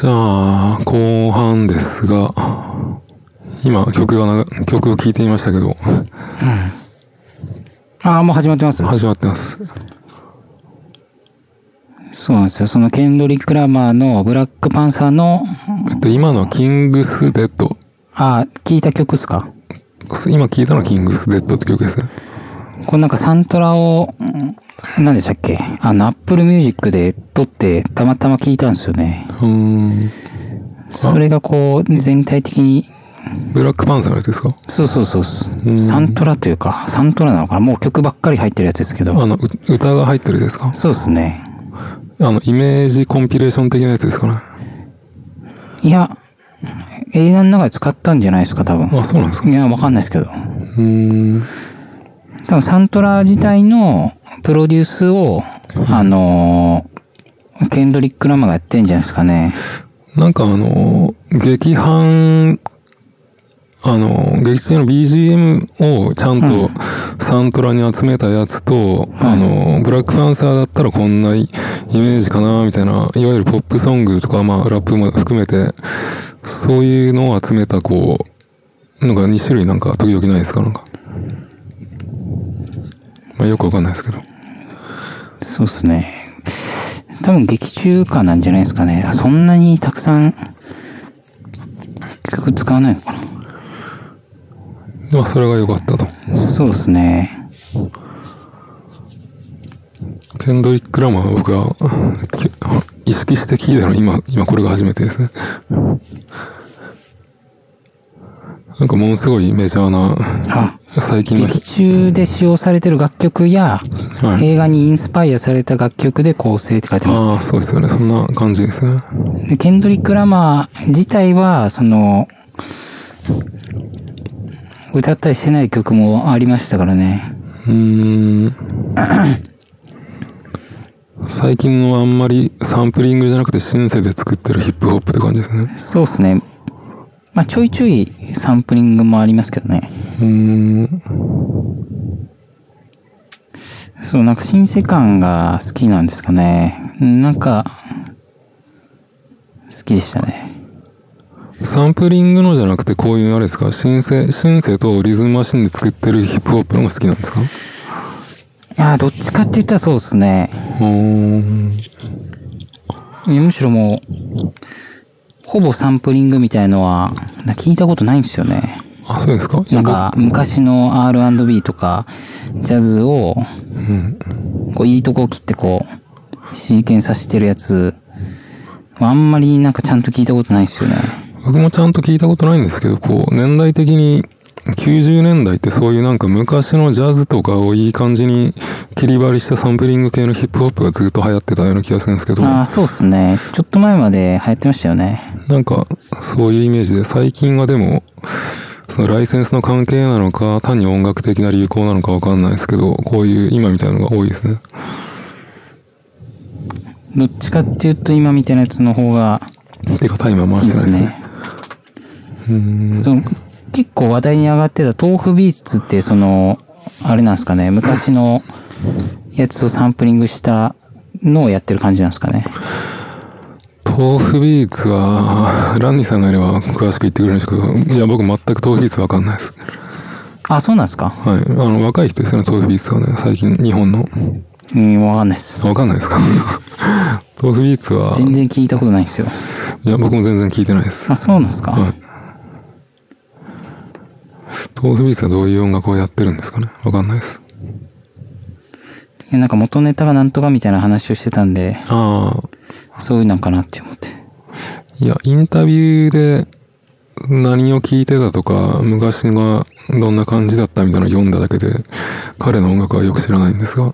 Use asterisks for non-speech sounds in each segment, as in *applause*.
じゃあ、後半ですが、今曲がな、曲を聴いてみましたけど、ああ、もう始まってます。始まってます。そうなんですよ。そのケンドリック・ラマーのブラックパンサーの、で、今のは King's Dead。ああ、聞いた曲っすか？今聞いたのは King's Dead って曲ですね。これなんかサントラを、ん何でしたっけ？あの、アップルミュージックで取ってたまたま聞いたんですよね。うーん。それがこう、全体的に、ブラックパンサーのやつですか？そうそうそうサントラというか、サントラなのかな？もう曲ばっかり入ってるやつですけど。あの、う歌が入ってるですか？そうですね。あの、イメージコンピレーション的なやつですかね？いや、映画の中で使ったんじゃないですか、多分。あ、そうなんですかいや、わかんないですけど。うーん。多分サントラ自体のプロデュースを、あのーケンドリック・ラマーがやってんじゃないですかね。なんかあの、劇伴、あの、劇中の BGM をちゃんとサントラに集めたやつと、あの、ブラックパンサーだったらこんなイメージかな、みたいな、いわゆるポップソングとか、まあ、ラップも含めて、そういうのを集めた、こう、なんか2種類なんか時々ないですかなんか。まあ、よくわかんないですけど。そうですね。多分劇中歌なんじゃないですかね。あそんなにたくさん曲使わないのかまあ、それが良かったと。な。そうですね。ケンドリック・ラマーは僕はき意識して聞いたのは今、今これが初めてですね。なんかものすごいメジャーな、あ、最近の劇中で使用されてる楽曲や、はい映画にインスパイアされた楽曲で構成って書いてます。ああ、そうですよね。そんな感じですね。で、ケンドリック・ラマー自体は、その、歌ったりしてない曲もありましたからね。うーん。最近のはあんまりサンプリングじゃなくてシンセで作ってるヒップホップって感じですね。そうですね。まあ、ちょいちょいサンプリングもありますけどね。うーん。そう、なんか新世感が好きなんですかね。なんか、好きでしたね。サンプリングのじゃなくてこういうあれですか？シンセ、シンセとリズムマシンで作ってるヒップホップの方が好きなんですか？いやー、どっちかって言ったらそうですね。うーん。むしろもう、ほぼサンプリングみたいのは、な聞いたことないんですよね。あ、そうですか？なんか、昔の R&B とか、ジャズを、うん。こう、いいとこを切ってこう、シーケンさせてるやつ、あんまりなんかちゃんと聞いたことないですよね。僕もちゃんと聞いたことないんですけど、こう、年代的に、90年代ってそういうなんか昔のジャズとかをいい感じに切り張りしたサンプリング系のヒップホップがずっと流行ってたような気がするんですけど、ああ、そうっすね。ちょっと前まで流行ってましたよね。なんかそういうイメージで最近はでも、そのライセンスの関係なのか、単に音楽的な流行なのかわかんないですけど、こういう今みたいなのが多いですね。どっちかっていうと今みたいなやつの方がてかタイマー回してないですね。うーん。そう結構話題に上がってた豆腐ビーツってその、あれなんですかね、昔のやつをサンプリングしたのをやってる感じなんですかね。 tofubeats は、ランニーさんがいれば詳しく言ってくれるんですけど、いや、僕全く tofubeats わかんないです。あ、そうなんですかはい。あの、若い人ですよね、 tofubeats はね、最近、日本の。うん、わかんないです。わかんないですか？*laughs* tofubeats は、全然聞いたことないんですよ。いや、僕も全然聞いてないです。あ、そうなんですか、はい。豆腐ビーツはどういう音楽をやってるんですかね？わかんないです。なんか元ネタがなんとかみたいな話をしてたんで、ああ、そういうのかなって思って。いや、インタビューで何を聞いてたとか、昔がどんな感じだったみたいなのを読んだだけで、彼の音楽はよく知らないんですが。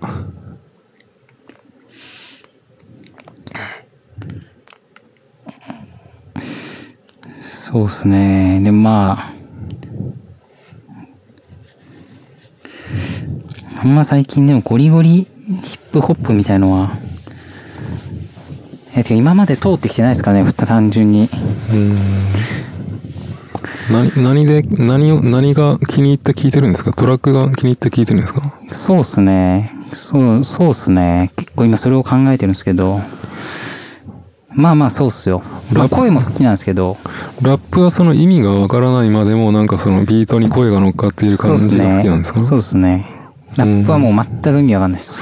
そうですね。で、まあ、あんま最近でもゴリゴリヒップホップみたいのは、え、てか今まで通ってきてないですかね、単純に。うーん。何、何で、何を、何が気に入って聞いてるんですか？トラックが気に入って聞いてるんですか？そうっすね。そう、そうっすね。結構今それを考えてるんですけど、まあまあそうっすよ。まあ声も好きなんですけど、ラップはその意味がわからないまでもなんかそのビートに声が乗っかっている感じが好ねきなんですか？そうですね。ラップはもう全く意味わかんないです。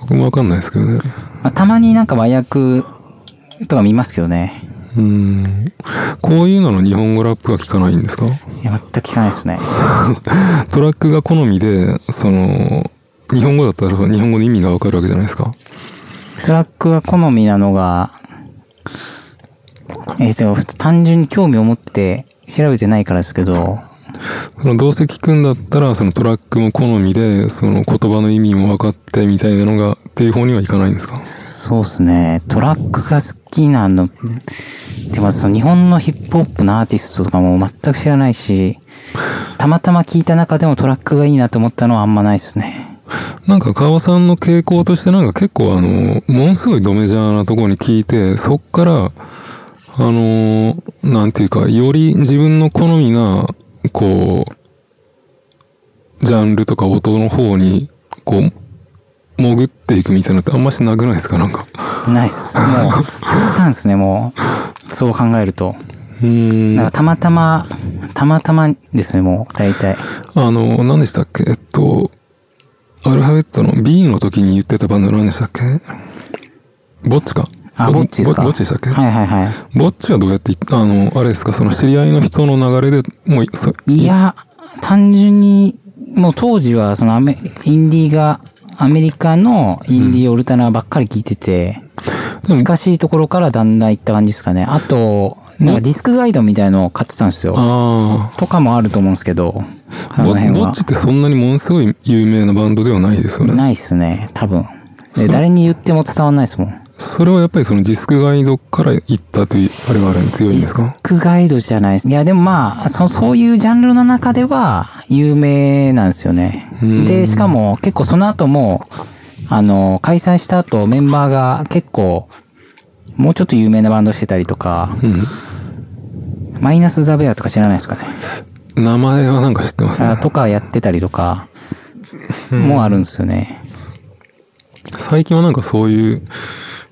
僕もわかんないですけどね。まあ、たまになんか和訳とか見ますけどね。うーん。こういうのの日本語ラップは聞かないんですか？いや、全く聞かないですね。*laughs* トラックが好みで、その、日本語だったら日本語の意味がわかるわけじゃないですか？トラックが好みなのが、えー、単純に興味を持って調べてないからですけど、そのどうせ聞くんだったら、そのトラックも好みで、その言葉の意味も分かってみたいなのが、っていう方にはいかないんですか？そうですね。トラックが好きなの、でもその日本のヒップホップのアーティストとかも全く知らないし、たまたま聞いた中でもトラックがいいなと思ったのはあんまないですね。なんか川さんの傾向としてなんか結構あの、ものすごいドメジャーなところに聞いて、そっから、あの、なんていうか、より自分の好みな、こう、ジャンルとか音の方に、こう、潜っていくみたいなのってあんましなくないですか？なんか。ないっす。もう、極端ですね、もう。そう考えると。うーん。だからたまたま、たまたまですね、もう、大体。あの、何でしたっけ？えっと、アルファベットの B の時に言ってたバンド何でしたっけ？ボッチか。あ、ぼっちですか？ボッチでしたっけ？はいはいはい。ボッチはどうやってい、あの、あれですか、その知り合いの人の流れで、もう、そいや、単純に、もう当時は、そのアメ、インディーが、アメリカのインディーオルタナばっかり聞いてて、でも近しいところからだんだん行った感じですかね。あと、なんかディスクガイドみたいのを買ってたんですよ。あとかもあると思うんですけど、あ、あの辺はボボッチ。ってそんなにものすごい有名なバンドではないですよね。ないっすね、多分。で、誰に言っても伝わんないですもん。それはやっぱりそのディスクガイドから行ったという、あれがあるん強いんディスですかクガイドじゃないです。いや、でもまあ、そそういうジャンルの中では有名なんですよねうん。で、しかも結構その後も、あの、開催した後メンバーが結構、もうちょっと有名なバンドしてたりとか、うん。マイナスザベアとか知らないですかね？名前はなんか知ってますね。あとかやってたりとか、もあるんですよね。最近はなんかそういう、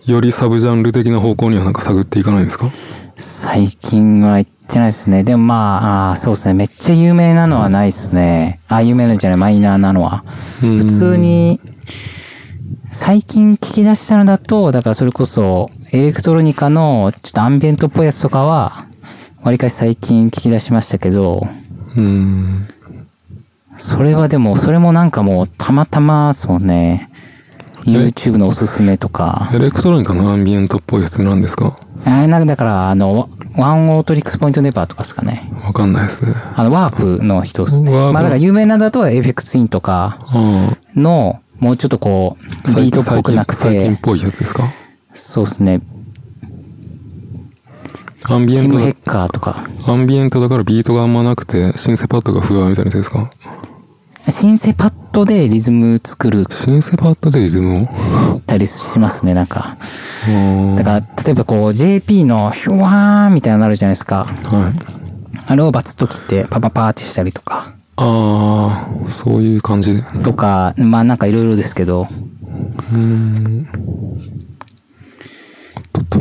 よりサブジャンル的な方向にはなんか探っていかないんですか？最近は行ってないですね。でもまあ、あーそうですね。めっちゃ有名なのはないですね。あ、有名なんじゃない、マイナーなのは。うん普通に、最近聞き出したのだと、だからそれこそ、エレクトロニカのちょっとアンビエントっぽいやつとかは、わりかし最近聞き出しましたけど、うん。それはでも、それもなんかもう、たまたま、そうね、YouTube のおすすめとか、エレクトロニカのアンビエントっぽいやつなんですか？あれなんかだから、あの、 Oneohtrix Point Never とかですかね。わかんないですね。あの、 Warp の人ですね。まあだから有名なのだとエフェクツインとかあの、もうちょっとこう、あ。ビートっぽくなくて、最近っぽいやつですか？そうですね。アンビエントだティム・ヘッカーとか。アンビエントだからビートがあんまなくて、シンセパッドがファーンみたいなやつですか？シンセパッドでリズム作るシンセパッドでリズムを？たりしますね、なんか。だから、例えばこう、JP のヒュワーンみたいなのあるじゃないですか。はい。あれをバツッと切ってパパパーってしたりとか。ああ、そういう感じで。とか、まあなんかいろいろですけど。うーん。おっとっと。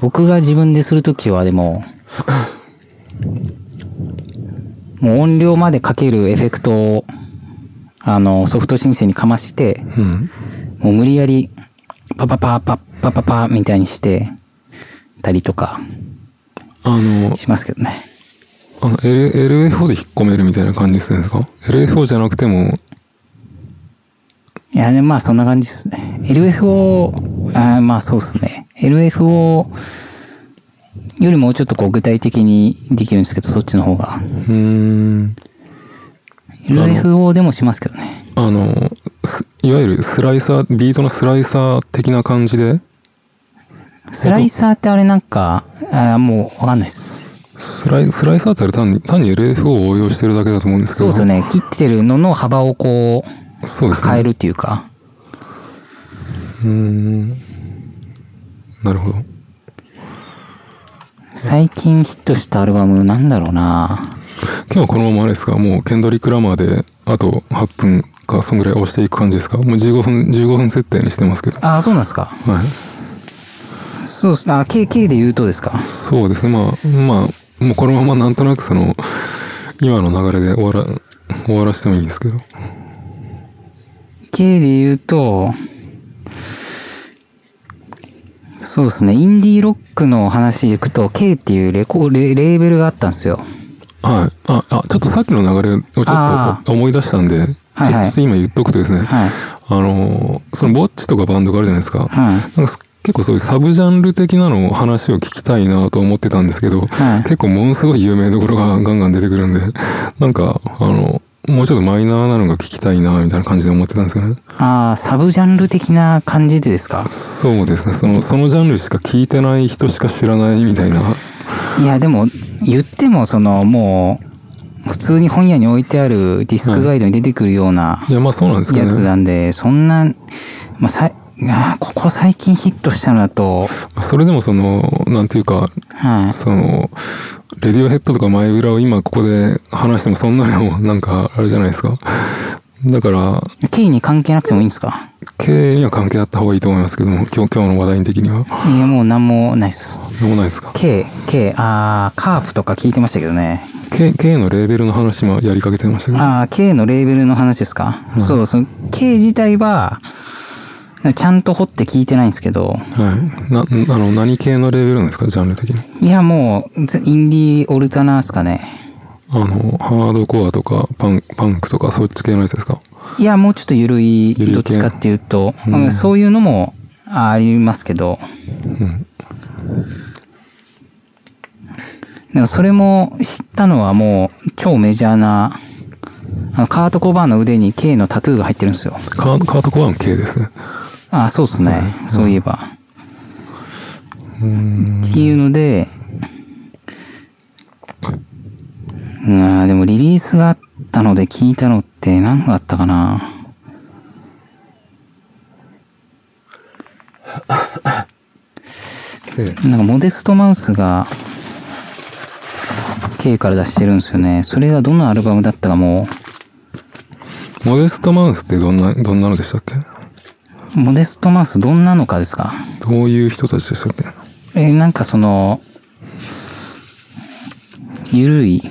僕が自分でするときはでも、*laughs* もう音量までかけるエフェクトを、あの、ソフト申請にかまして、うん。もう無理やり、パパパパパパパみたいにして、たりとかあの、しますけどね。あの、L、LFO で引っ込めるみたいな感じですね。ですか ?LFO じゃなくても、いや、でまあそんな感じですね。LFO、あーまあそうですね。LFO よりもうちょっとこう具体的にできるんですけど、そっちの方が。うーん。LFO でもしますけどね。あの、すいわゆるスライサー、ビートのスライサー的な感じで、スライサーってあれなんか、あーもうわかんないです。スライ、スライサーってあれ単に、単に LFO を応用してるだけだと思うんですけど。そうですよね。切ってるのの幅をこう、そうですね。変えるっていうか。うーん。なるほど。最近ヒットしたアルバムなんだろうな今日はこのままあれですか？もうケンドリック・ラマーで、あと8分か、そんぐらい押していく感じですか？もう15分、15分設定にしてますけど。ああ、そうなんですか。はい。そうですね。あ、K、K で言うとですか？そうですね。まあ、まあ、もうこのままなんとなくその、今の流れで終わら、終わらせてもいいんですけど。K で言うと、そうですね。インディーロックの話でいくと、K っていうレコレレーベルがあったんですよ。はい。あ、あ、ちょっとさっきの流れをちょっあと思い出したんで、はいはいちょっと今言っとくとですね、はい。あの、そのボッチとかバンドがあるじゃないですか。はい。なんか結構そういうサブジャンル的なのを話を聞きたいなと思ってたんですけど、はい結構ものすごい有名どころがガンガン出てくるんで、なんか、あの、もうちょっとマイナーなのが聞きたいなみたいな感じで思ってたんですよね。ああ、サブジャンル的な感じでですか？そうですね。その、そのジャンルしか聞いてない人しか知らないみたいな。いや、でも、言っても、その、もう、普通に本屋に置いてあるディスクガイドに出てくるようないや、まあそうなんですけやつ。なんで、そんな、まあ、さい、あーここ最近ヒットしたのだと、それでもその、なんていうか、はい。その、レディオヘッドとかマイブラを今ここで話してもそんなの *laughs* なんかあれじゃないですか。だから、K に関係なくてもいいんですか？経営には関係あった方がいいと思いますけども、今日、今日の話題的には。いや、もうなんもないっす。なんもないですか？K、K、あー、カープとか聞いてましたけどね。K, K のレーベルの話もやりかけてましたけど。あー、K のレーベルの話ですか、そう、その K 自体は、ちゃんと掘って聞いてないんですけど、はい。な、あの、何系のレーベルなんですか？ジャンル的に。いや、もう、ぜインディーオルタナーっすかね。あの、ハードコアとか、パン、パンクとか、そっち系のやつですか？いや、もうちょっと緩い、どっちかっていうと、うんうんそういうのもありますけど、うん。でもそれも知ったのはもう超メジャーな、あのカート・コバーンの腕に K のタトゥーが入ってるんですよ。カーカートコアの系ですね。あそうっすね。そういえば。うーん。っていうので、うん、でもリリースがあったので聞いたのって何があったかな。なんかモデストマウスが K から出してるんですよね。それがどのアルバムだったかもモデストマウスってどんな、どんなのでしたっけ？う、モデストマウスどんなのかですか？どういう人たちでしたっけ？えーなんかその、ゆるい、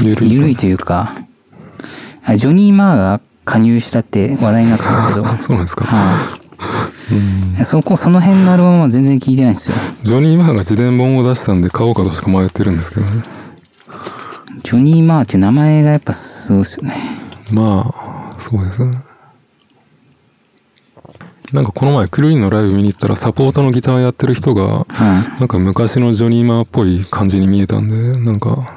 ゆるい。ゆるいというか、あジョニー・マーが加入したって話題になったんですけど、*laughs* そうなんですか。はい。そこ、その辺のアルバムは全然聞いてないんですよ。ジョニー・マーが自伝本を出したんで買おうかどうしか迷ってるんですけどね。ジョニー・マーっていう名前がやっぱすごいですよね。まあ、そうですね。なんかこの前、クルリンのライブ見に行ったらサポートのギターやってる人が、はなんか昔のジョニーマーっぽい感じに見えたんで、なんか、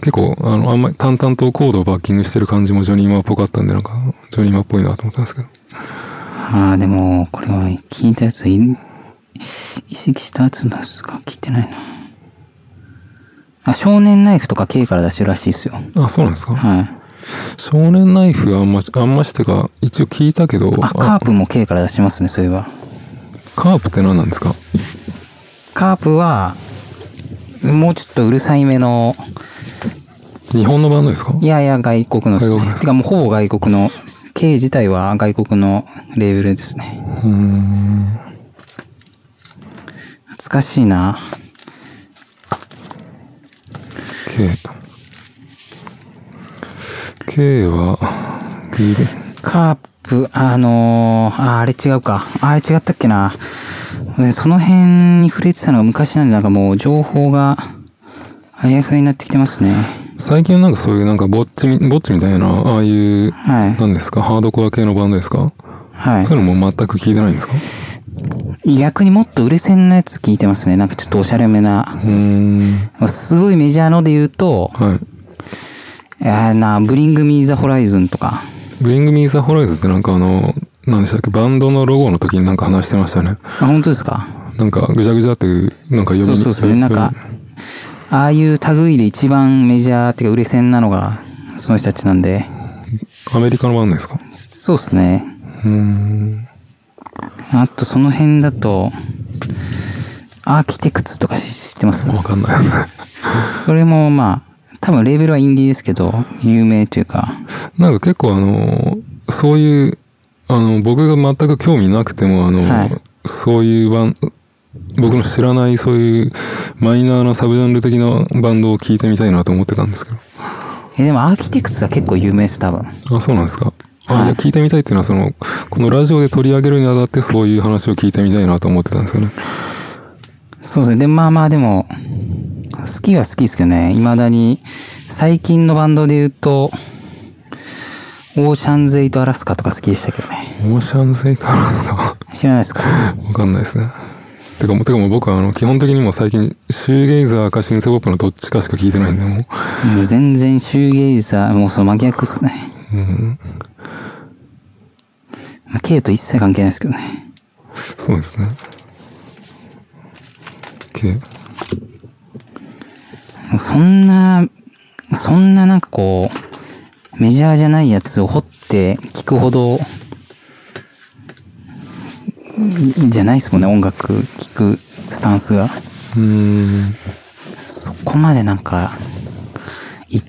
結構、あの、あんまり淡々とコードをバッキングしてる感じもジョニーマーっぽかったんで、なんか、ジョニーマーっぽいなと思ったんですけど。い。ああ、でも、これは聞いたやつはい、移籍したやつなんですか？聞いてないな。あ、少年ナイフとか K から出してるらしいですよ。あ、そうなんですか？はい。少年ナイフはあんまし、あんましてか、一応聞いたけど、あ、カープも K から出しますね、そういえば。カープって何なんですか？カープは、もうちょっとうるさいめの、日本のバンドですか？いやいや外国のですね。もうほぼ外国の、K 自体は外国のレーベルですね。うーん。懐かしいな。K。K は、カープ、あのー、あ、あれ違うか。あれ違ったっけな。でその辺に触れてたのが昔なんでなんかもう情報が、あやふやになってきてますね。最近なんかそういうなんかぼっちみ、ぼっちみたいな、ああいう、はい。何ですか？ハードコア系のバンドですか？はそういうのも全く聞いてないんですか？い。逆にもっと売れ線のやつ聞いてますね。なんかちょっとおしゃれめな。うーん。すごいメジャーので言うと、はい。いやーな、ブリングミーザホライズンとか。ブリングミーザホライズってなんかあの、何でしたっけバンドのロゴの時になんか話してましたね。あ、本当ですか？なんかぐちゃぐちゃってなんか読みそうそうそう。なんか、ああいう類で一番メジャーっていうか売れ線なのが、その人たちなんで。アメリカのバンドですか？そうですね。うーん。あとその辺だと、アーキテクツとか知ってます？わかんないですね。*laughs* それもまあ、多分レーベルはインディーですけど、有名というか、なんか結構あの、そういう、あの、僕が全く興味なくても、あの、はいそういうバン、僕の知らないそういうマイナーなサブジャンル的なバンドを聴いてみたいなと思ってたんですけど。え、でも Architects は結構有名です、多分。あ、そうなんですか。あ、はい聞いてみたいっていうのは、その、このラジオで取り上げるにあたってそういう話を聞いてみたいなと思ってたんですよね。そうですね。で、まあまあでも、好きは好きですけどね。未だに、最近のバンドで言うと、 Oceans Ate Alaska とか好きでしたけどね。 Oceans Ate なんですか知らないですか？わかんないですね。てかもう、てかもう僕はあの、基本的にもう最近、シューゲイザーかシンセポップのどっちかしか聞いてないんで、ももう全然シューゲイザー、もうその真逆っすね。う。うん。まあ、K と一切関係ないですけどね。そうですね。K。そんな、そんななんかこう、メジャーじゃないやつを掘って聞くほど、んじゃないですもんね、音楽聞くスタンスが。うーん。そこまでなんか、い、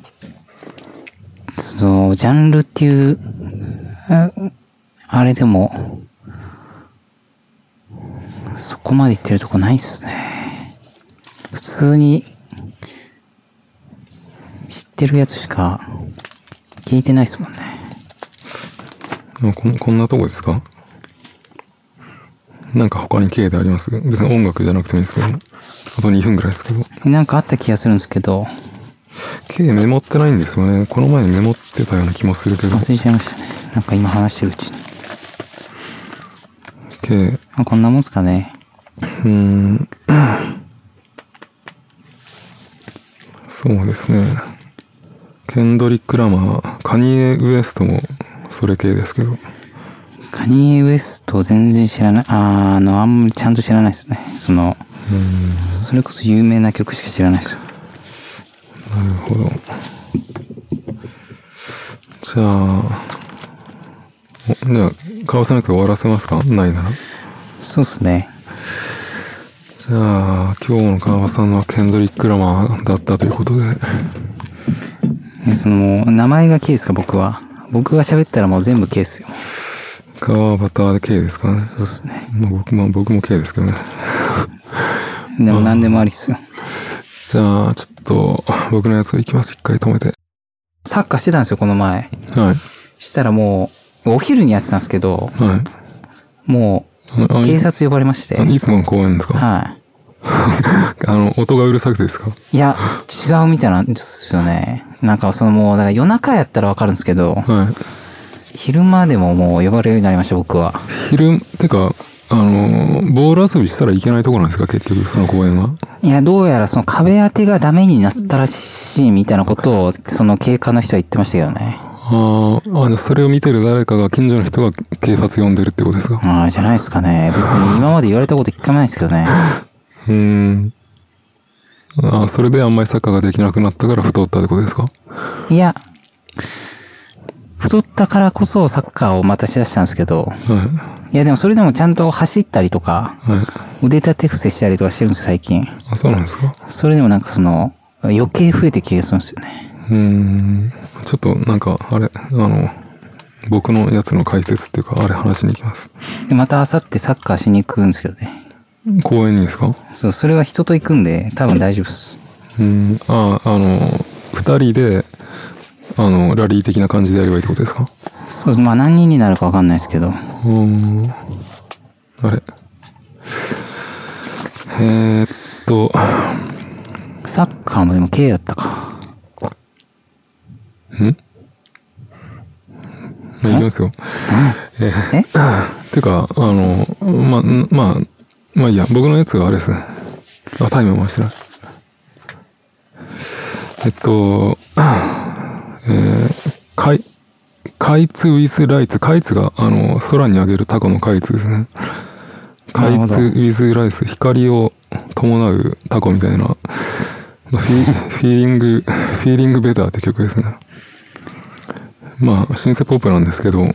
その、ジャンルっていう、ああれでも、そこまで言ってるとこないっすね。普通に、知ってるやつしか聞いてないっすもんね。あこんこんなとこですか？なんか他に K であります？別に音楽じゃなくてもいいですけど。あと2分ぐらいですけど。なんかあった気がするんですけど、K メモってないんですよね。この前にメモってたような気もするけど。忘れちゃいましたね。なんか今話してるうちに。K、あこんなもんすかね。うーん。そうですね。ケンドリック・ラマー、カニエ・ウエストもそれ系ですけど。カニエ・ウエスト全然知らない。あーあの、あんまりちゃんと知らないですね。その。それこそ有名な曲しか知らないですよ。なるほど。じゃあ、おじゃあ、川さんのやつ終わらせますか？ないなら。そうですね。じゃあ、今日の川さんはケンドリック・ラマーだったということで。えその、名前が K ですか、僕は。僕が喋ったらもう全部 K ですよ。川端で K ですかね。そうですね。まあ僕も、僕も K ですけどね。*laughs* でも何でもありっすよ。じゃあ、ちょっと、僕のやつをいきます。一回止めて。サッカーしてたんですよ、この前。はい。したらもう、お昼にやってたんですけど、はい。もう、警察呼ばれまして。あいつもの公園ですか？は *laughs* あの、音がうるさくてですか？い。いや、違うみたいなんですよね。なんかそのもう、だから夜中やったらわかるんですけど、はい。昼間でももう呼ばれるようになりました、僕は。昼、てか、あの、ボール遊びしたらいけないところなんですか結局、その公園は？いや、どうやらその壁当てがダメになったらしいみたいなことを、その警官の人は言ってましたけどね。あーあ、それを見てる誰かが近所の人が警察呼んでるってことですか？ああ、じゃないですかね。別に今まで言われたこと一回もないですけどね。*laughs* うーん。ああ、それであんまりサッカーができなくなったから太ったってことですか？いや、太ったからこそサッカーをまたしだしたんですけど、はいやでもそれでもちゃんと走ったりとか、い。はい。腕立て伏せしたりとかしてるんですよ、最近。あ、そうなんですか？それでもなんかその、余計増えて気がするんですよね。うーん。ちょっとなんか、あれ、あの、僕のやつの解説っていうか、あれ話しに行きます。で、また明後日サッカーしに行くんですけどね。公園にですか？そう、それは人と行くんで、多分大丈夫です。うーん。あ、あの、二人で、あの、ラリー的な感じでやればいいってことですか？そうです。まあ何人になるかわかんないですけど。うーん。あれ？えー、っと、サッカーもでも K だったか。ん？まあ、いきますよ。えーえ？てか、あの、ままあ、まあいいや、僕のやつはあれですね。あ、タイム回してない。えっと、えー、カイ、カイツウィズライツ、カイツが、あの、空に上げるタコのカイツですね。カイツウィズライス、光を伴うタコみたいな、フィフィーリング、フィーリングベターって曲ですね。まあ、シンセポップなんですけど、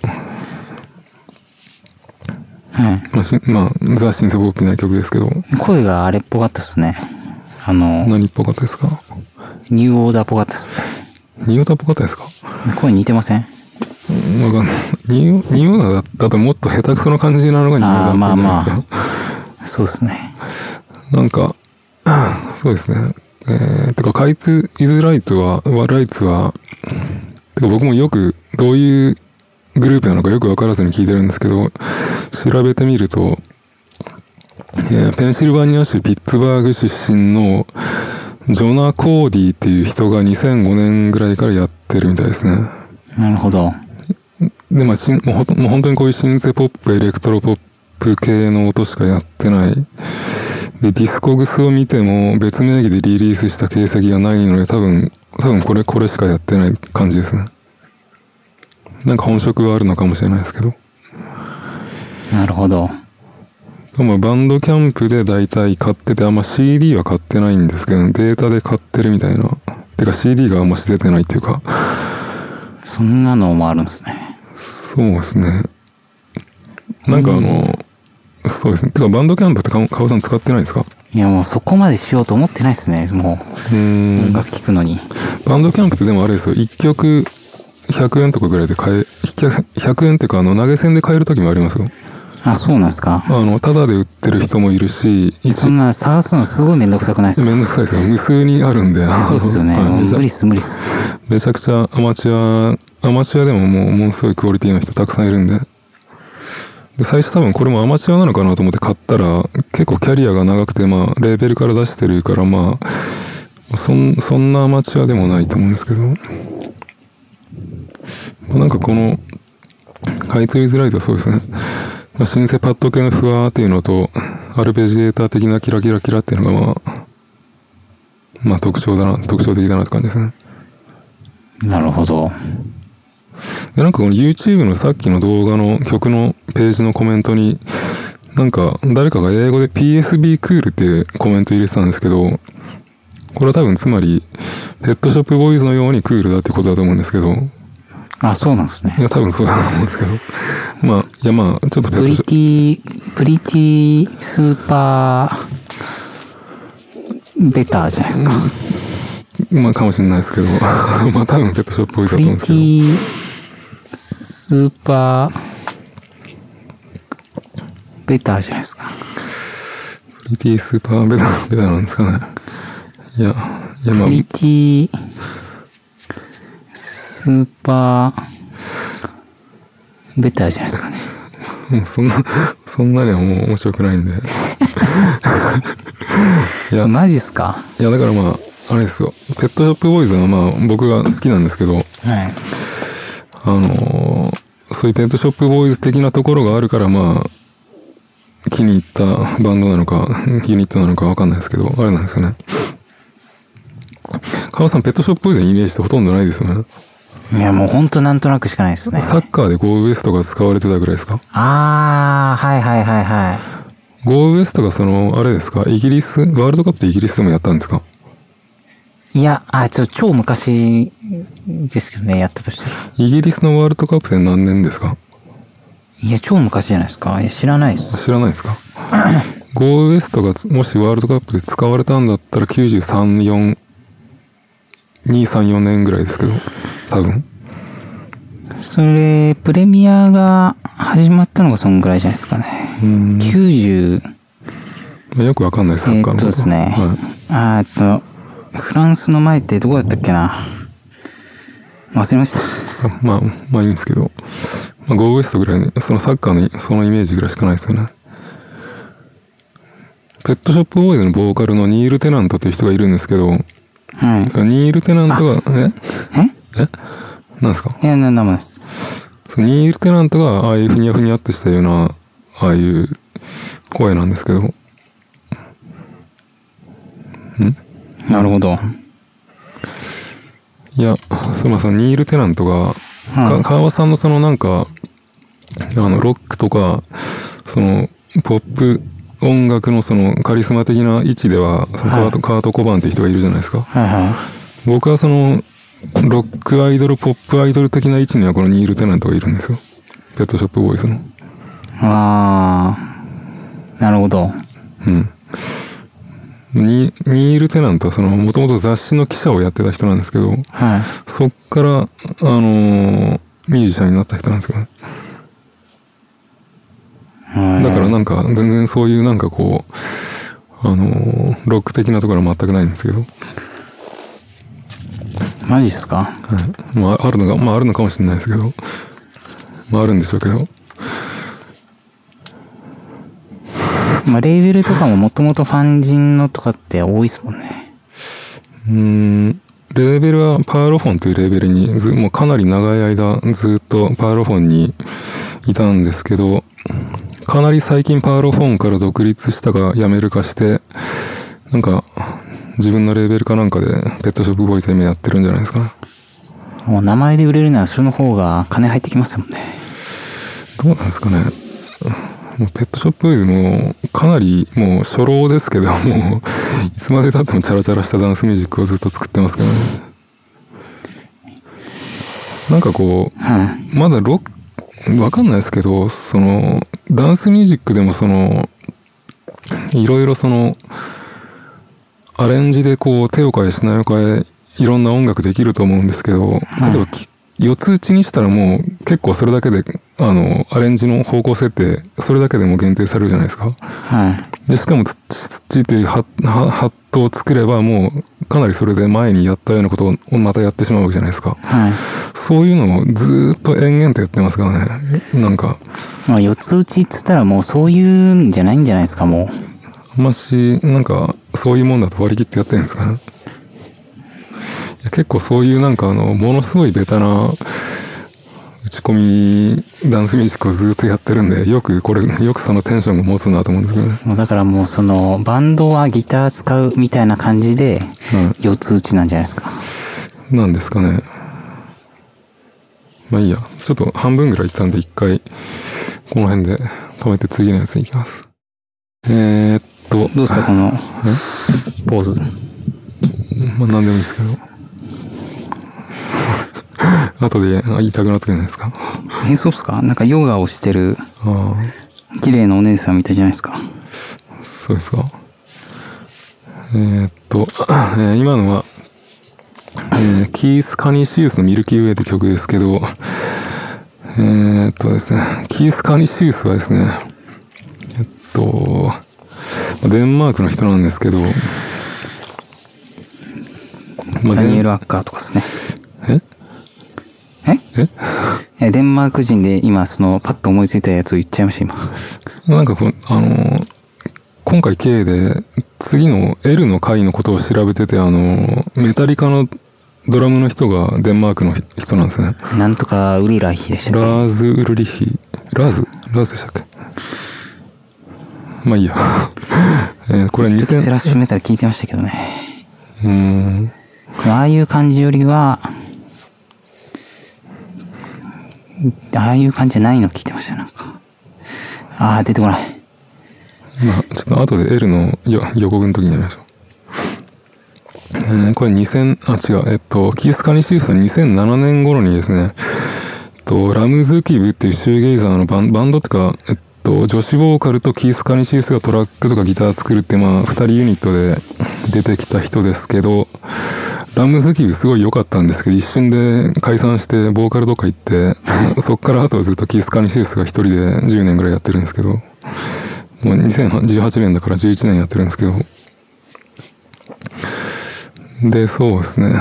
はい。まあ、しまあ、ザ・シンセポップな曲ですけど、声があれっぽかったっすね。あの、何っぽかったですか？ニューオーダーっぽかったっすね。ニオタっぽかったですか？声似てません？うんわかんない。ニオ、ニオタだったともっと下手くそな感じなのがニオタっぽいんじゃないですか？そうですね。なんか、*coughs* そうですね。えー、てか、 Kites With Light は、は Lights は、てか僕もよくどういうグループなのかよくわからずに聞いてるんですけど、調べてみると、えーペンシルバニア州ピッツバーグ出身のジョナ・コーディっていう人が2005年ぐらいからやってるみたいですね。なるほど。で、まあ、しんもうもう本当にこういうシンセポップ、エレクトロポップ系の音しかやってない。で、 Discogs を見ても別名義でリリースした形跡がないので、多分、多分これ、これしかやってない感じですね。なんか本職はあるのかもしれないですけど。なるほど。まあ、バンドキャンプで大体買ってて、あんま CD は買ってないんですけど、データで買ってるみたいな。てか CD があんまし出てないっていうか、そんなのもあるんですね。そうですね。なんかあの、そうですね。てかバンドキャンプってか川さん使ってないですか？いや、もうそこまでしようと思ってないですね。もうう、ーん。音楽聴くのに。バンドキャンプってでもあれですよ。1曲100円とかぐらいで買え、100 100円っていうかあの投げ銭で買える時もありますよ。あ、そうなんですか？あの、タダで売ってる人もいるし、一そんな探すのすごいめんどくさくないですか？めんどくさいですよ。無数にあるんで。そうですよね。無理っす、無理っす。めちゃくちゃアマチュア、アマチュアでももうものすごいクオリティの人たくさんいるんで。で、最初多分これもアマチュアなのかなと思って買ったら、結構キャリアが長くて、まあ、レーベルから出してるから、まあ、そん、そんなアマチュアでもないと思うんですけど。まあ、なんかこの、開通イズライトはそうですね。まあ、シンセパッド系のふわーっていうのと、アルペジエーター的なキラキラキラっていうのが、まあ、まあ特徴だな、特徴的だなって感じですね。なるほど。で、なんかこの YouTube のさっきの動画の曲のページのコメントに、なんか誰かが英語で PSB クールってコメント入れてたんですけど、これは多分つまり、ペットショップボーイズのようにクールだってことだと思うんですけど、あ、そうなんですねい。や多分そうだと思うんですけど、まあ、いやまあ、ちょっとペ pretty、pretty superー、 better じゃないですか。ップ、まあかもしれないですけど、*laughs* まあ多分ペットショップボーイズプリだと思うんですけど、ティスーパー、ベターじゃないですか。プリティスーパーベタ、ベタなんですかね。いや、いやまあプ、リティスーパー、ベターじゃないですかね。もうそんな、そんなにはもう面白くないんで。*laughs* いや、マジっすか？いや、だからまあ、あれですよ。ペットショップボーイズはまあ、僕が好きなんですけど、はい。あのーそういうペットショップボーイズ的なところがあるから、まあ、気に入ったバンドなのか、ユニットなのかわかんないですけど、あれなんですよね。川さん、ペットショップボーイズのイメージってほとんどないですよね。いや、もうほんとなんとなくしかないですね。サッカーでゴーウエストが使われてたぐらいですか？あー、はいはいはいはい。ゴーウエストがその、あれですか？イギリス、ワールドカップでイギリスでもやったんですか？いや、あ、ちょ、超昔ですけどね、やったとしたら。イギリスのワールドカップって何年ですか？いや、超昔じゃないですか。いや、知らないです。知らないですか？*clears throat* ゴーウエストがもしワールドカップで使われたんだったら93、4、234年ぐらいですけど、多分。それ、プレミアが始まったのがそんぐらいじゃないですかね。うん。90、まあよくわかんないです、サッカーっとですねはい。あと、フランスの前ってどこだったっけな。忘れました。あまあ、まあいいんですけど。まあ、ゴーウエストぐらいに、そのサッカーのそのイメージぐらいしかないですよね。ペットショップボーイズのボーカルのニール・テナントという人がいるんですけど、はい。ニール・テナントが、え？え？え？なんですか？いや、なんだもんです。ニール・テナントがああいうふにゃふにゃっとしたような、ああいう声なんですけど、なるほど。いや、そのそのニール・テナントが、か川さんのそのなんか、あの、ロックとか、その、ポップ音楽のそのカリスマ的な位置では、そのカート、カート・コバーンっていう人がいるじゃないですか。はいは僕はその、ロックアイドル、ポップアイドル的な位置にはこのニール・テナントがいるんですよ。ペットショップボーイズの。い。あー、なるほど。うん。ニニール・テナントはその、もともと雑誌の記者をやってた人なんですけど、はい。そっから、あのーミュージシャンになった人なんですよね。はいだからなんか、全然そういうなんかこう、あの、ロック的なところは全くないんですけど。マジですか？はい。まあ、あるのが、まあ、あるのかもしれないですけど。まあ、あるんでしょうけど。まあ、レーベルとかももともとファン人のとかって多いですもんね。うーん。レーベルはパーロフォンというレーベルにず、もうかなり長い間ずっとパーロフォンにいたんですけど、かなり最近パーロフォンから独立したか辞めるかして、なんか自分のレーベルかなんかでペットショップボーイズ今やってるんじゃないですか？ね。もう名前で売れるならそれの方が金入ってきますもんね。どうなんですかね？もうペットショップボーイズもかなりもう初老ですけどもういつまで経ってもチャラチャラしたダンスミュージックをずっと作ってますけどね。なんかこう、はい。まだロック、わかんないですけど、その、ダンスミュージックでもその、いろいろその、アレンジでこう手を変え品を変え、いろんな音楽できると思うんですけど、例えばき四つ打ちにしたらもう結構それだけで、あの、アレンジの方向設定、それだけでも限定されるじゃないですか。はい。で、しかも土土というハッハハットを作ればもうかなりそれで前にやったようなことをまたやってしまうわけじゃないですか。はい。そういうのをずーっと延々とやってますからね。なんか、まあ、四つ打ちっつったらもうそういうんじゃないんじゃないですか、もう。まし、なんか、そういうもんだと割り切ってやってるんですかね。結構そういうなんかあの、ものすごいベタな、打ち込み、ダンスミュージックをずーっとやってるんで、よくこれ、よくそのテンションが持つなと思うんですけどね。もうだからもうその、バンドはギター使うみたいな感じで、うん四つ打ちなんじゃないですか。なんですかね。まあいいや。ちょっと半分ぐらい行ったんで一回、この辺で止めて次のやつに行きます。えー、っと、どうですか、このポーズ。まあ何でもいいですけど。後で言いたくなってくるんじゃないですか？え、そうっすか？なんかヨガをしてる、あ綺麗なお姉さんみたいじゃないですか？あ、そうですか。えー、っと、*clears throat* えー今のは、えーキース・カニシウスのミルキーウェイって曲ですけど、えー、っとですね、キース・カニシウスはですね、えっと、デンマークの人なんですけど、まあダニエル・アッカーとかですね。え？え？ええ、デンマーク人で今、その、パッと思いついたやつを言っちゃいました、今。なんかこう、あの、今回 K で、次の L の回のことを調べてて、あの、メタリカのドラムの人がデンマークの人なんですね。なんとかウルライヒでしたっけ？ラーズ・ウルリヒ、ラーズ？ラーズでしたっけ？まあいいや。*laughs* えーこれ2000、スラッシュメタル聞いてましたけどね。うーん、ああいう感じよりは、ああいう感じじゃないの聞いてました、なんか。ああ、出てこない。まあちょっと後で L のよ予告の時にやりましょう。えーこれ2000、あ、違う、えっと、キース・カニシウスは2007年頃にですね、えっと、ラムズキブっていうシューゲイザーのバンバンドってか、えっと、女子ボーカルとキース・カニシウスがトラックとかギター作るって、まあ、二人ユニットで出てきた人ですけど、ラムズキブすごい良かったんですけど、一瞬で解散して、ボーカルどっか行って、そっからあとはずっとキース・カニシウスが一人で10年ぐらいやってるんですけど、もう2018年だから11年やってるんですけど、で、そうですね。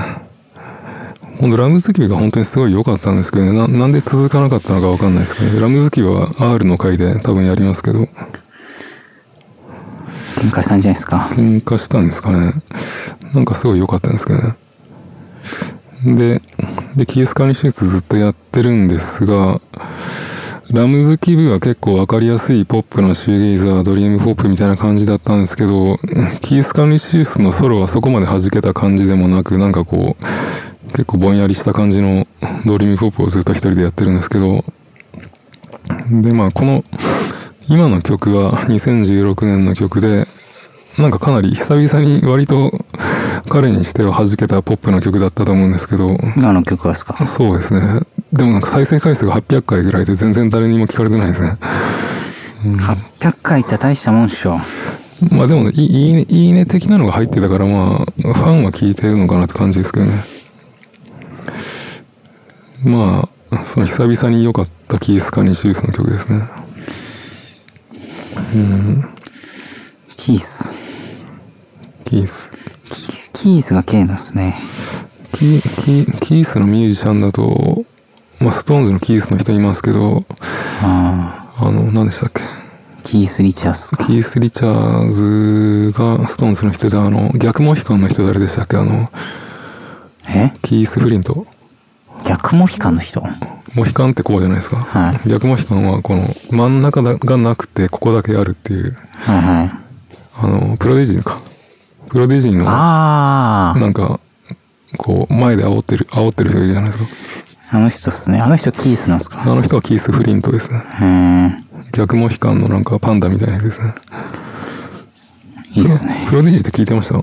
今度ラムズキビが本当にすごい良かったんですけどね。ななんで続かなかったのかわかんないですけど、ね、ラムズキビは R の回で多分やりますけど、喧嘩したんじゃないですか？喧嘩したんですかね。なんかすごい良かったんですけどね。で、で、 Keith Canisius ずっとやってるんですが、 Rumskib は結構わかりやすいポップなシューゲイザー、ドリームポップみたいな感じだったんですけど、 Keith Canisius のソロはそこまで弾けた感じでもなく、なんかこう、結構ぼんやりした感じのドリームポップをずっと一人でやってるんですけど、で、まあこの、今の曲は2016年の曲で、なんかかなり久々に割と彼にしては弾けたポップな曲だったと思うんですけど、今の曲がですか？そうですね。でもなんか再生回数が800回ぐらいで全然誰にも聞かれてないですね。800回って大したもんっしょ。まあでもね、いいいいね、いいね的なのが入ってたからまあ、ファンは聞いてるのかなって感じですけどね。まあ、その久々に良かったキース・カニシウスの曲ですね。キース。キース。キースが K なんですね。キキキースのミュージシャンだと、まあ、ストーンズのキースの人いますけど、ああの、何でしたっけ？あ、キース・リチャーズか。キース・リチャーズがストーンズの人で、あの、逆モヒカンの人誰でしたっけ？あの、え？キース・フリント。逆モヒカンの人モヒカンってこうじゃないですか。はい逆モヒカンはこの真ん中だがなくてここだけあるっていう、はいはい。あの、プロディジーか。プロディジーの、なんか、こう、前で煽ってる、煽ってる人いるじゃないですか。あの人っすね。あの人キースなんですか？あの人はキース・フリントですね。逆モヒカンのなんかパンダみたいなやつですね。いいっすね。プロディジーって聞いてました？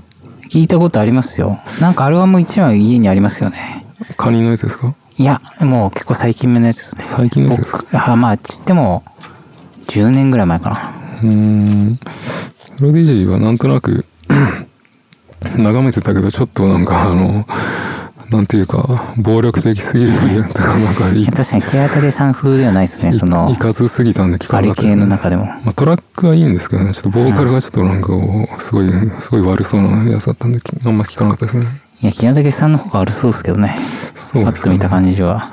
聞いたことありますよ。なんかアルバム1枚家にありますよね。カニのやつですか？いや、もう結構最近目のやつですね。最近のやつですか？僕あまあ、ちっても、10年ぐらい前かな。うーん。プロディジーはなんとなく、*clears throat* 眺めてたけど、ちょっとなんかあの、なんていうか、暴力的すぎるとか、なんかい、い *laughs* 確かに、ケアタレさん風ではないですね、そのい、かずすぎたんで聞かなかったです、ね。の中でも。まあ、トラックはいいんですけどね、ちょっとボーカルがちょっとなんかすごい、すごい悪そうなやつだったんで、あんま聞かなかったですね。いや、ケアタレさんの方が悪そうですけどね。そうですかねパッと見た。感じは。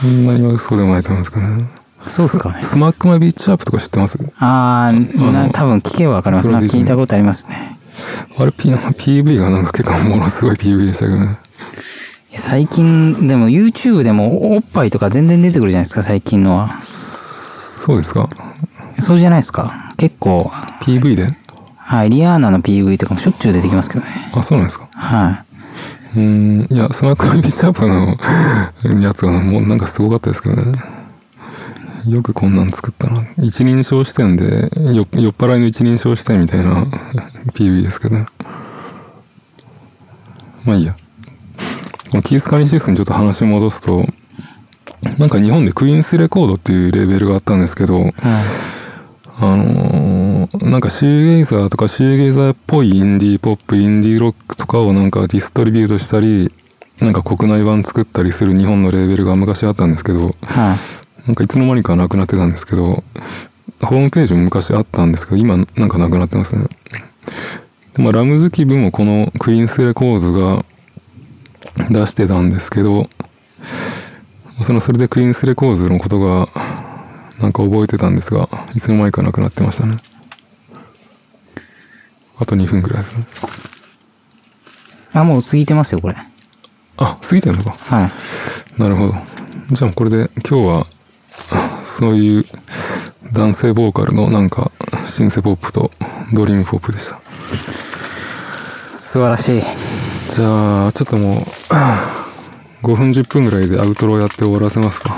そんなに悪そうでもないと思うんですけどね。そうですかね。スマックマイビッチアップとか知ってます？あー、なの多分聞けばわかります。な聞いたことありますね。あれ、P、PV がなんか結構ものすごい PV でしたけどね。最近、でも YouTube でもおっぱいとか全然出てくるじゃないですか、最近のは。そうですか？そうじゃないですか。結構、?PV で？はい、リアーナの PV とかもしょっちゅう出てきますけどね。あ、そうなんですか？はい。うーん、いや、スマックマイビッチアップのやつがもうなんかすごかったですけどね。よくこんなん作ったな。一人称視点で、よ酔っ払いの一人称視点みたいな PV ですけどね。まあいいや。この Keith Canisius にちょっと話を戻すと、なんか日本で Quince Records っていうレーベルがあったんですけど、はい。あのーなんかシューゲイザーとかシューゲイザーっぽいインディーポップ、インディーロックとかをなんかディストリビュートしたり、なんか国内版作ったりする日本のレーベルが昔あったんですけど、はい。なんかいつの間にかなくなってたんですけど、ホームページも昔あったんですけど、今なんかなくなってますね。でまあ、ラムズキブもこのクイーンスレコーズが出してたんですけど、そのそれでクイーンスレコーズのことがなんか覚えてたんですが、いつの間にかなくなってましたね。あと2分ぐらいですね。あ、もう過ぎてますよ、これ。あ、過ぎてんのか。はい。なるほど。じゃあこれで今日は、あそういう男性ボーカルのなんかシンセポップとドリームポップでした。素晴らしい。じゃあ、ちょっともう、あ5分10分ぐらいでアウトロやって終わらせますか。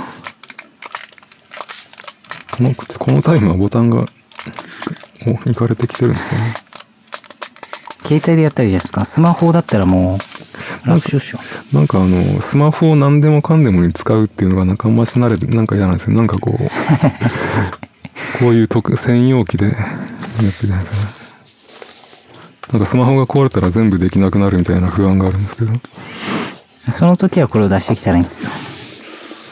この、このタイムはボタンが、お、いかれてきてるんですよね。携帯でやったらいいじゃないですか。スマホだったらもう、楽勝っしょ。なんかあの、スマホを何でもかんでもに使うっていうのがなんかあんまし慣れて、なんか嫌なんですよ。なんかこう、*laughs* こういう特、専用機でやってるやつね。なんかスマホが壊れたら全部できなくなるみたいな不安があるんですけど。その時はこれを出してきたらいいんですよ。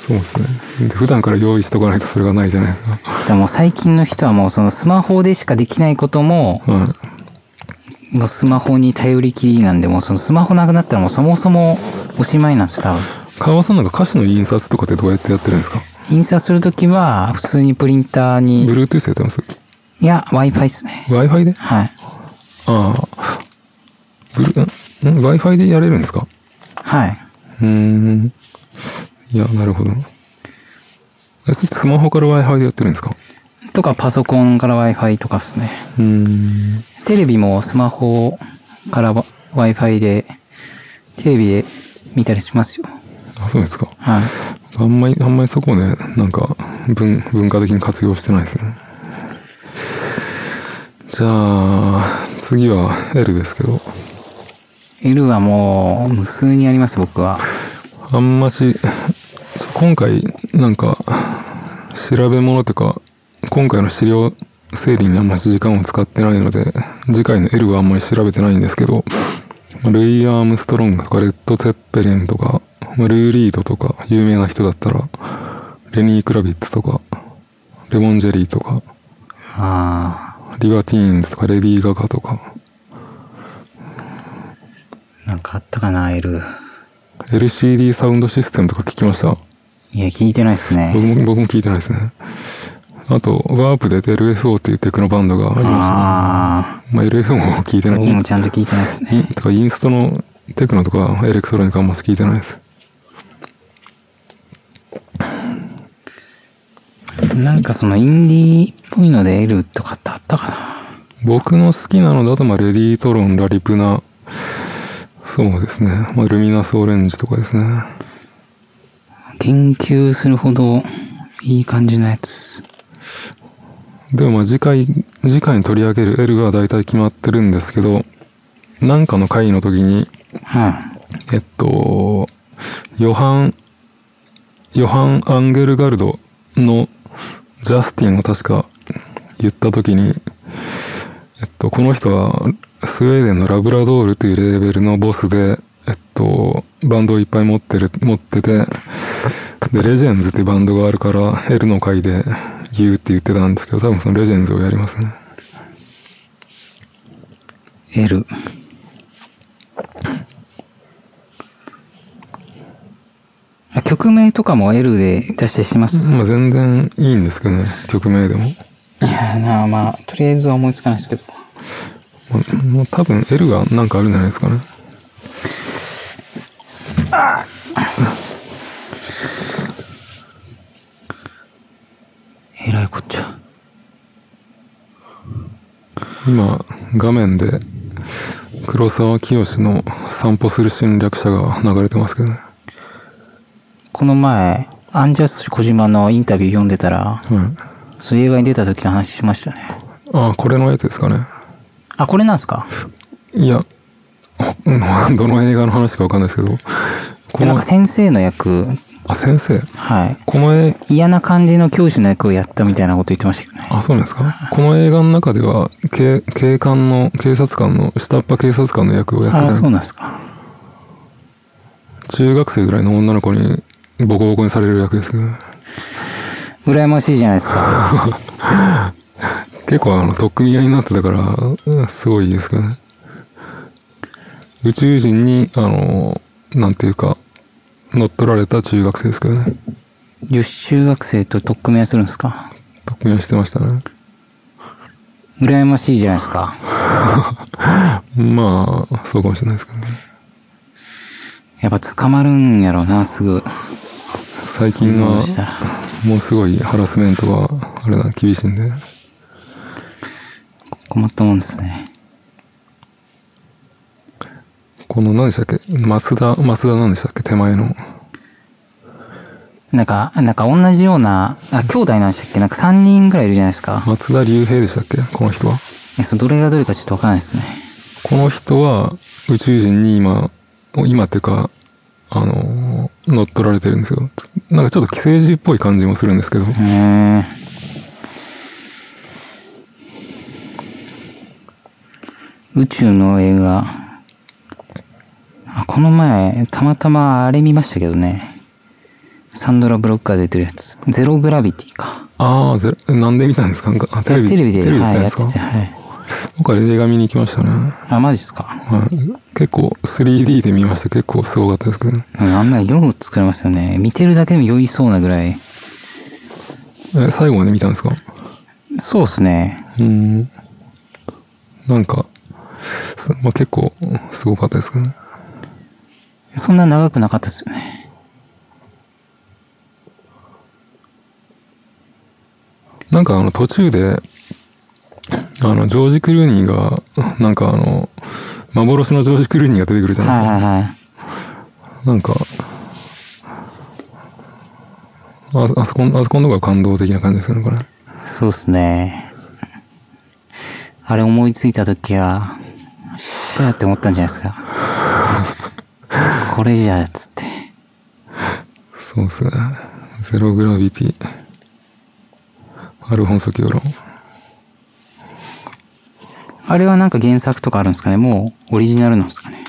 そうですね。で普段から用意しとかないとそれがないじゃないですか。でも最近の人はもうそのスマホでしかできないことも、はい。もうスマホに頼りきりなんで、もうそのスマホなくなったらもうそもそもおしまいなんですよ、多分。川さんなんか歌詞の印刷とかってどうやってやってるんですか？印刷するときは、普通にプリンターに、?Bluetooth やってます？いや、Wi-Fi ですね。?Wi-Fi で？はい。ああ。ブル、ん ?Wi-Fi でやれるんですか？はい。うーん。いや、なるほど。え、それスマホから Wi-Fi でやってるんですか？とかパソコンから Wi-Fi とかですね。うーん。テレビもスマホからわ Wi-Fi で、テレビで見たりしますよ。あ、そうですか。はい。あんまり、あんまりそこをね、なんか、文、文化的に活用してないですね。じゃあ、次は L ですけど、L はもう無数にあります、僕は。あんまし、今回、なんか、調べ物とか、今回の資料整理にあんまし時間を使ってないので、次回の L はあんまり調べてないんですけど、ルイ・アームストロングとかレッド・ゼッペリンとか、ルー・リードとか、有名な人だったら、レニー・クラビッツとか、レモン・ジェリーとか、あリバティーンズとか、レディー・ガガとか、なんかあったかな、L。LCD サウンドシステムとか聞きました？いや、聞いてないっす僕ね。も、僕も聞いてないですね。あと、ワープで LFO っていうテクノバンドがありましたね。あまあ、LFO も聞いてあ、ない。僕もちゃんと聞いてないっすね。とかインストのテクノとかエレクトロニカあんま聞いてないです。なんかそのインディーっぽいので L とかってあったかな？僕の好きなのだと、まあ、レディートロン、ラリプナ、そうですね。まあ、ルミナスオレンジとかですね。研究するほどいい感じのやつ。でもまあ次回、次回に取り上げる L が大体決まってるんですけど、なんかの回の時に、はえっと、ヨハン、ヨハン・アンゲルガルドのジャスティンを確か言った時に、えっと、この人はスウェーデンのラブラドールというレーベルのボスで、えっと、バンドをいっぱい持ってる、持ってて、で、レジェンズってバンドがあるから、L の回で言うって言ってたんですけど、多分そのレジェンズをやりますね。い。L。あ曲名とかも L で出してします、まあ全然いいんですけどね、曲名でも。いやなあまあ、とりあえずは思いつかないですけど。まあもう多分 L がなんかあるんじゃないですかね。えらいこっちゃ。今、画面で黒沢清の散歩する侵略者が流れてますけどね。この前、アンジャッシュ小島のインタビュー読んでたら、はい。そう映画に出た時の話しましたね。ああ、これのやつですかね。あ、これなんですか？いや、うん *laughs* どの映画の話かわかんないですけど、このなんか、先生の役、あ、先生。はい。この絵、嫌な感じの教師の役をやったみたいなこと言ってましたけどね。あ、そうなんですか？この映画の中では、警、警官の、警察官の、下っ端警察官の役をやってあ、たそうなんですか。中学生ぐらいの女の子にボコボコにされる役ですけどね。羨ましいじゃないですか。*laughs* 結構あの、取っ組み合いになってたから、うんすごいですけどね。宇宙人に、あの、なんていうか、乗っ取られた中学生ですけどね。女子中学生と取っ組み合いするんですか？取っ組み合いしてましたね。羨ましいじゃないですか。*laughs* まあ、そうかもしれないですけどね。やっぱ捕まるんやろうな、すぐ。最近はもうすごいハラスメントが、あれだ、厳しいんで。困ったもんですね。この何でしたっけ？増田、増田何でしたっけ？手前の。なんか、なんか同じような、あ、兄弟なんでしたっけ？なんか3人ぐらいいるじゃないですか。松田龍平でしたっけ？この人は。えそのどれがどれかちょっとわかんないですね。この人は宇宙人に今、今っていうか、あの、乗っ取られてるんですよ。なんかちょっと寄生児っぽい感じもするんですけど。へえ。宇宙の映画。あ、この前、たまたまあれ見ましたけどね。サンドラ・ブロックが出てるやつ。ゼログラビティか。ああ、ぜなんで見たんですか？なんかあテレビで、テレビで見はい、やってて、はい。僕は映画見に行きましたね。あ、マジっすか？はい、結構 3D で見ました。結構すごかったですけどね。うんあんなよく作れますよね。見てるだけでも酔いそうなぐらい。え、最後まで見たんですか？そうっすね。うーん。なんか、すまあ、結構すごかったですけどね。そんな長くなかったですよね。なんかあの途中で、あの、ジョージ・クルーニーが、なんかあの、幻のジョージ・クルーニーが出てくるじゃないですか。はいはいはい。なんか、ああそこ、あそこのとこが感動的な感じですよね、これ。そうっすね。あれ思いついた時は、しゃーって思ったんじゃないですか。*laughs* これじゃ、つって。そうですね。ゼログラビティ。アルフォンソ・キオロン。あれはなんか原作とかあるんですかね？もうオリジナルなんですかね？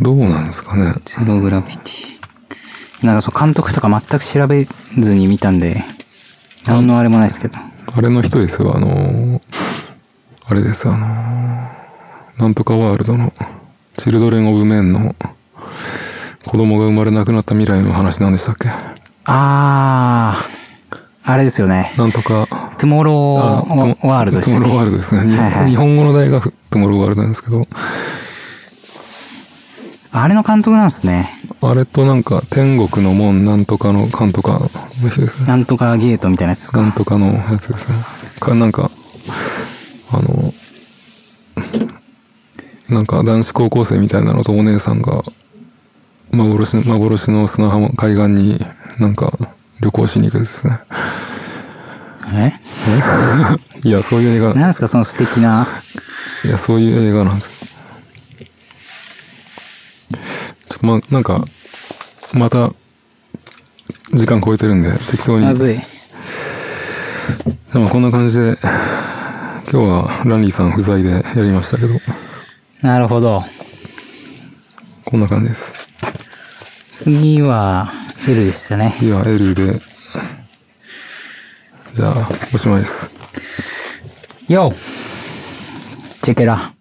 どうなんですかね？ゼログラビティ。なんかそう監督とか全く調べずに見たんで、何のあれもないですけど。あれの人ですよ、あのーあれです、あのーなんとかワールドのチルドレン・オブ・メンの子供が生まれなくなった未来の話なんでしたっけ？あー、あれですよね。なんとか、トゥモロあーワールドでしたトゥモローワーね。ルドですね。にはいはい日本語の題がトゥモローワールドなんですけど、あれの監督なんですね。あれとなんか天国の門なんとかの監とかの人ですね。なんとかゲートみたいなやつですか？なんとかのやつですね。か、なんか、あの、なんか男子高校生みたいなのとお姉さんが、幻の、幻の砂浜、海岸になんか旅行しに行くやつですね。え？*laughs* いや、そういう映画、なんですかその素敵な？いや、そういう映画なんですよ。ちょっとま、なんか、また、時間超えてるんで、適当に。まずい。でもこんな感じで、今日はランリーさん不在でやりましたけど、なるほど。こんな感じです。次は、L でしたね。いや、L で、じゃあ、おしまいです。Yo! チェケラ。